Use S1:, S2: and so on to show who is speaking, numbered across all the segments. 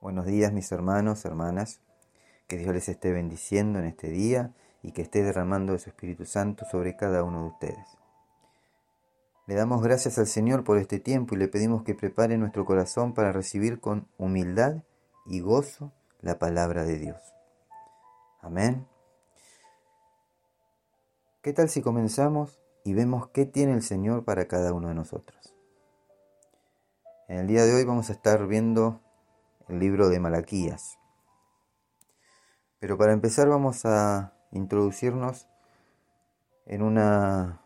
S1: Buenos días mis hermanos, hermanas. Que Dios les esté bendiciendo en este día y que esté derramando de su Espíritu Santo sobre cada uno de ustedes. Le damos gracias al Señor por este tiempo y le pedimos que prepare nuestro corazón para recibir con humildad y gozo la palabra de Dios. Amén. ¿Qué tal si comenzamos y vemos qué tiene el Señor para cada uno de nosotros? En el día de hoy vamos a estar viendo el libro de Malaquías. Pero para empezar vamos a introducirnos en una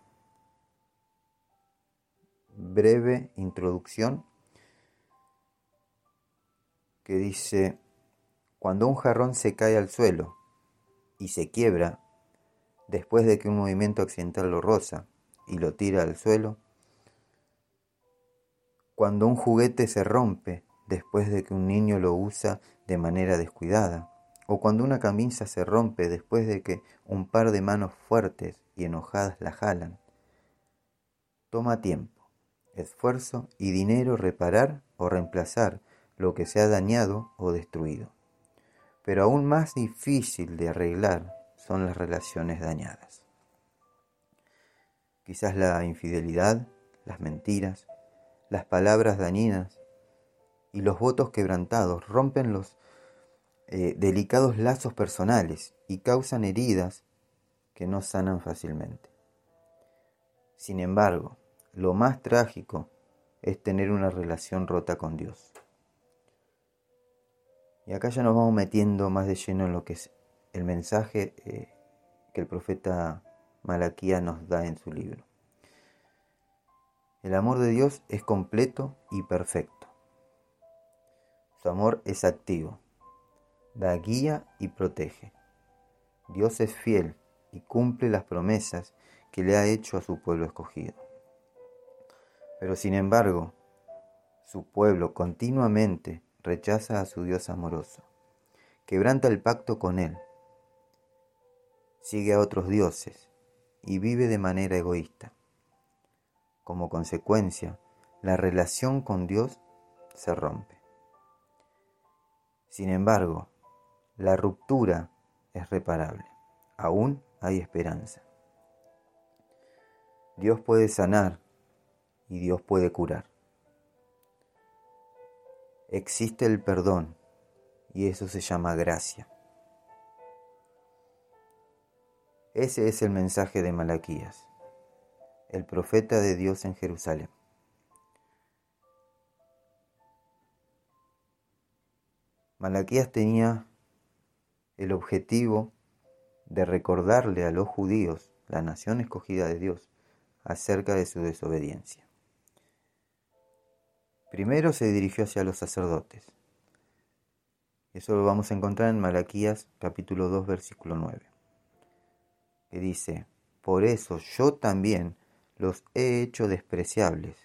S1: breve introducción que dice, cuando un jarrón se cae al suelo y se quiebra, después de que un movimiento accidental lo roza y lo tira al suelo, cuando un juguete se rompe después de que un niño lo usa de manera descuidada, o cuando una camisa se rompe después de que un par de manos fuertes y enojadas la jalan. Toma tiempo, esfuerzo y dinero reparar o reemplazar lo que se ha dañado o destruido. Pero aún más difícil de arreglar son las relaciones dañadas. Quizás la infidelidad, las mentiras, las palabras dañinas, y los votos quebrantados rompen los eh, delicados lazos personales y causan heridas que no sanan fácilmente. Sin embargo, lo más trágico es tener una relación rota con Dios. Y acá ya nos vamos metiendo más de lleno en lo que es el mensaje eh, que el profeta Malaquía nos da en su libro. El amor de Dios es completo y perfecto. Su amor es activo, da guía y protege. Dios es fiel y cumple las promesas que le ha hecho a su pueblo escogido. Pero sin embargo, su pueblo continuamente rechaza a su Dios amoroso, quebranta el pacto con él, sigue a otros dioses y vive de manera egoísta. Como consecuencia, la relación con Dios se rompe. Sin embargo, la ruptura es reparable. Aún hay esperanza. Dios puede sanar y Dios puede curar. Existe el perdón y eso se llama gracia. Ese es el mensaje de Malaquías, el profeta de Dios en Jerusalén. Malaquías tenía el objetivo de recordarle a los judíos, la nación escogida de Dios, acerca de su desobediencia. Primero se dirigió hacia los sacerdotes. Eso lo vamos a encontrar en Malaquías capítulo 2 versículo 9. Que dice, por eso yo también los he hecho despreciables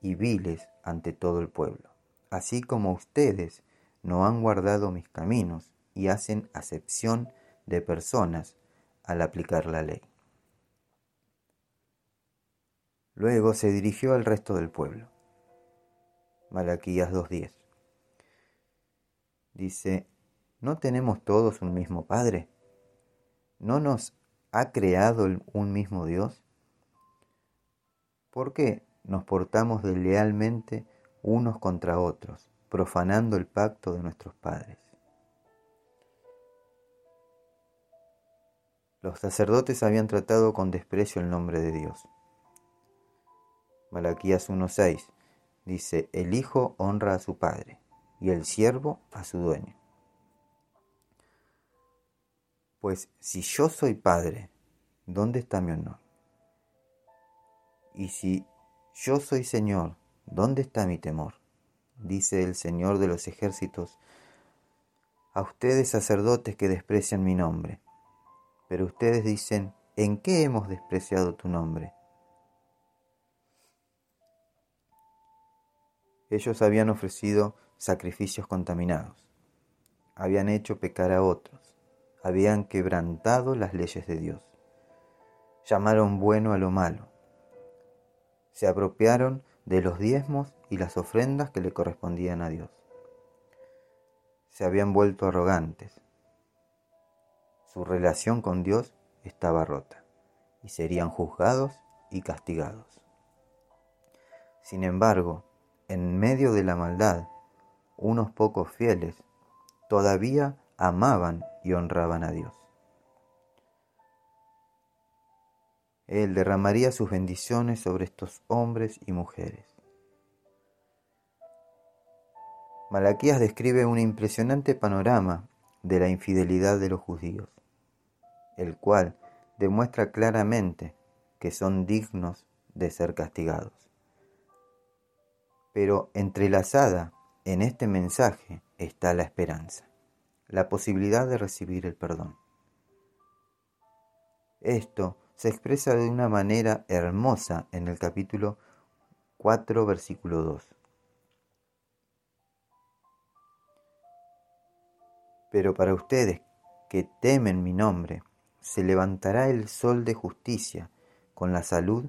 S1: y viles ante todo el pueblo, así como ustedes no han guardado mis caminos y hacen acepción de personas al aplicar la ley. Luego se dirigió al resto del pueblo. Malaquías 2.10. Dice, ¿no tenemos todos un mismo Padre? ¿No nos ha creado un mismo Dios? ¿Por qué nos portamos deslealmente unos contra otros? Profanando el pacto de nuestros padres. Los sacerdotes habían tratado con desprecio el nombre de Dios. Malaquías 1.6 dice, el hijo honra a su padre y el siervo a su dueño. Pues si yo soy padre, ¿dónde está mi honor? Y si yo soy Señor, ¿dónde está mi temor? Dice el Señor de los ejércitos, a ustedes sacerdotes que desprecian mi nombre. Pero ustedes dicen, ¿en qué hemos despreciado tu nombre? Ellos habían ofrecido sacrificios contaminados, habían hecho pecar a otros, habían quebrantado las leyes de Dios, llamaron bueno a lo malo, se apropiaron de los diezmos y las ofrendas que le correspondían a Dios. se habían vuelto arrogantes. Su relación con Dios estaba rota y serían juzgados y castigados. Sin embargo, en medio de la maldad, unos pocos fieles todavía amaban y honraban a Dios. Él derramaría sus bendiciones sobre estos hombres y mujeres. Malaquías describe un impresionante panorama de la infidelidad de los judíos, el cual demuestra claramente que son dignos de ser castigados. Pero entrelazada en este mensaje está la esperanza, la posibilidad de recibir el perdón. Esto se expresa de una manera hermosa en el capítulo 4, versículo 2. Pero para ustedes que temen mi nombre, se levantará el sol de justicia con la salud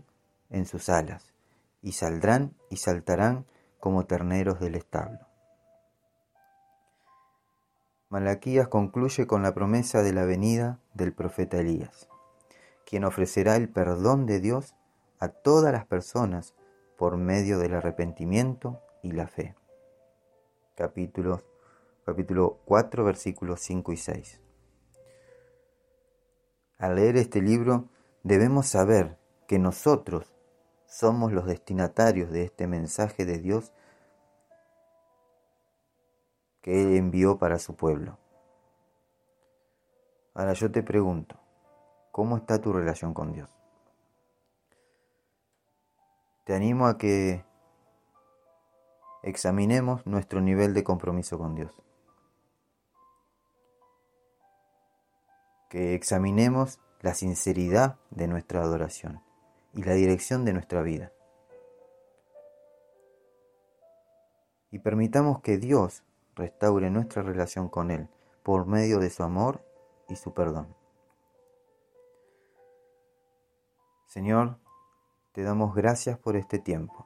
S1: en sus alas, y saldrán y saltarán como terneros del establo. Malaquías concluye con la promesa de la venida del profeta Elías quien ofrecerá el perdón de Dios a todas las personas por medio del arrepentimiento y la fe. Capítulo, capítulo 4, versículos 5 y 6. Al leer este libro debemos saber que nosotros somos los destinatarios de este mensaje de Dios que Él envió para su pueblo. Ahora yo te pregunto, ¿Cómo está tu relación con Dios? Te animo a que examinemos nuestro nivel de compromiso con Dios. Que examinemos la sinceridad de nuestra adoración y la dirección de nuestra vida. Y permitamos que Dios restaure nuestra relación con Él por medio de su amor y su perdón. Señor, te damos gracias por este tiempo,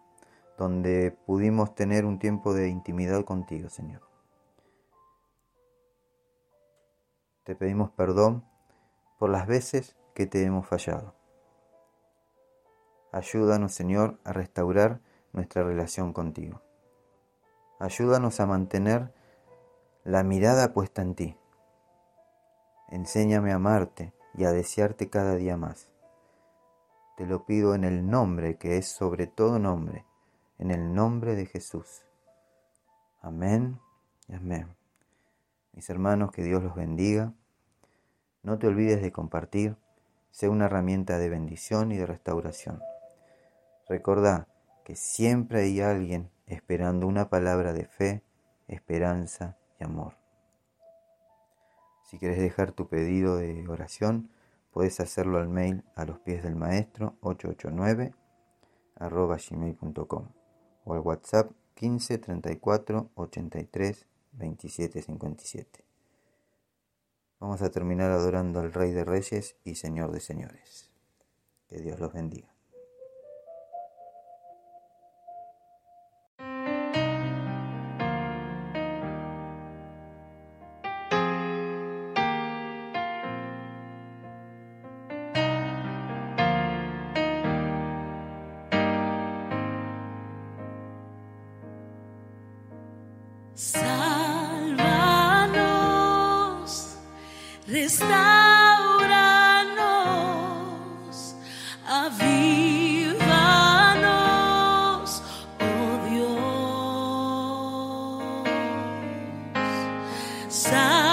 S1: donde pudimos tener un tiempo de intimidad contigo, Señor. Te pedimos perdón por las veces que te hemos fallado. Ayúdanos, Señor, a restaurar nuestra relación contigo. Ayúdanos a mantener la mirada puesta en ti. Enséñame a amarte y a desearte cada día más. Te lo pido en el nombre que es sobre todo nombre, en el nombre de Jesús. Amén y amén. Mis hermanos, que Dios los bendiga. No te olvides de compartir, sea una herramienta de bendición y de restauración. Recordá que siempre hay alguien esperando una palabra de fe, esperanza y amor. Si quieres dejar tu pedido de oración, Puedes hacerlo al mail a los pies del maestro 889 arroba gmail.com o al WhatsApp 15 34 83 27 57. Vamos a terminar adorando al Rey de Reyes y Señor de Señores. Que Dios los bendiga.
S2: side.